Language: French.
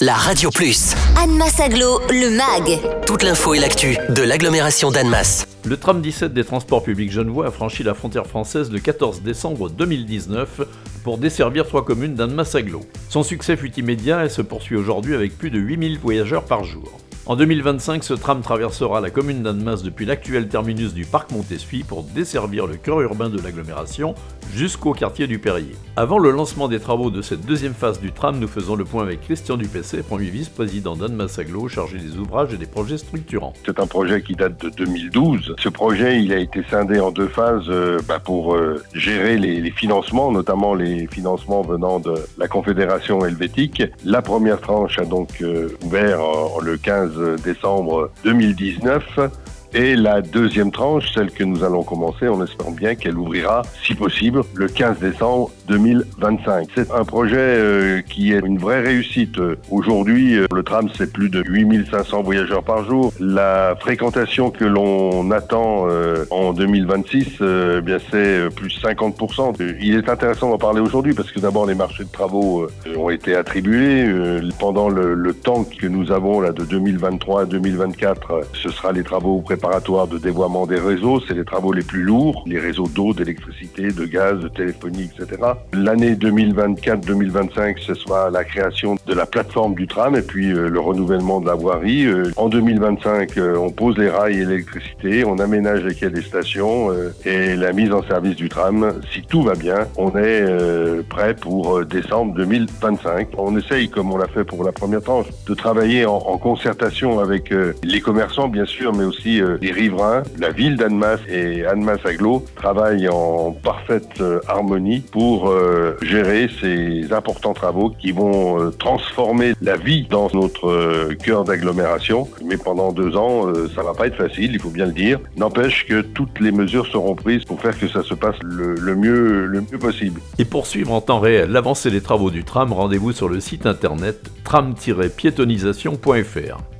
la Radio Plus. Annemasse Aglo, le MAG. Toute l'info et l'actu de l'agglomération d'Annemasse. Le tram 17 des transports publics genevois a franchi la frontière française le 14 décembre 2019 pour desservir trois communes d'Annemasse Aglo. Son succès fut immédiat et se poursuit aujourd'hui avec plus de 8000 voyageurs par jour. En 2025, ce tram traversera la commune d'Annemasse depuis l'actuel terminus du parc Montessuie pour desservir le cœur urbain de l'agglomération jusqu'au quartier du Perrier. Avant le lancement des travaux de cette deuxième phase du tram, nous faisons le point avec Christian Dupessé, premier vice-président d'Annemasse Aglo, chargé des ouvrages et des projets structurants. C'est un projet qui date de 2012. Ce projet, il a été scindé en deux phases euh, bah, pour euh, gérer les, financements, notamment les financements venant de la Confédération helvétique. La première tranche a donc euh, ouvert le 15 décembre 2019. Et la deuxième tranche, celle que nous allons commencer, on espère bien qu'elle ouvrira, si possible, le 15 décembre 2025. C'est un projet euh, qui est une vraie réussite. Aujourd'hui, euh, le tram, c'est plus de 8500 voyageurs par jour. La fréquentation que l'on attend euh, en 2026, euh, eh bien c'est plus 50%. Euh, Il est intéressant d'en parler aujourd'hui parce que d'abord, les marchés de travaux ont été attribués. Pendant le, le temps que nous avons là de 2023 à 2024, euh, ce sera les travaux préparatoires de dévoiement des réseaux. C'est les travaux les plus lourds, les réseaux d'eau, d'électricité, de gaz, de téléphonie, etc. L'année 2024-2025, ce sera la création de la plateforme du tram et puis euh, le renouvellement de la voirie. Euh, en 2025, euh, on pose les rails et l'électricité, on aménage les quais des stations et la mise en service du tram. Si tout va bien, on est prêt pour décembre 2025. On essaye, comme on l'a fait pour la première tranche, de travailler en, concertation avec les commerçants, bien sûr, mais aussi les riverains. La ville d'Annemasse et Annemasse Aglo travaillent en parfaite harmonie pour euh, gérer ces importants travaux qui vont euh, transformer la vie dans notre euh, cœur d'agglomération. Mais pendant deux ans, ça va pas être facile, il faut bien le dire. N'empêche que toutes les mesures seront prises pour faire que ça se passe le mieux, le mieux possible. Et pour suivre en temps réel l'avancée des travaux du tram, rendez-vous sur le site internet tram-piétonisation.fr.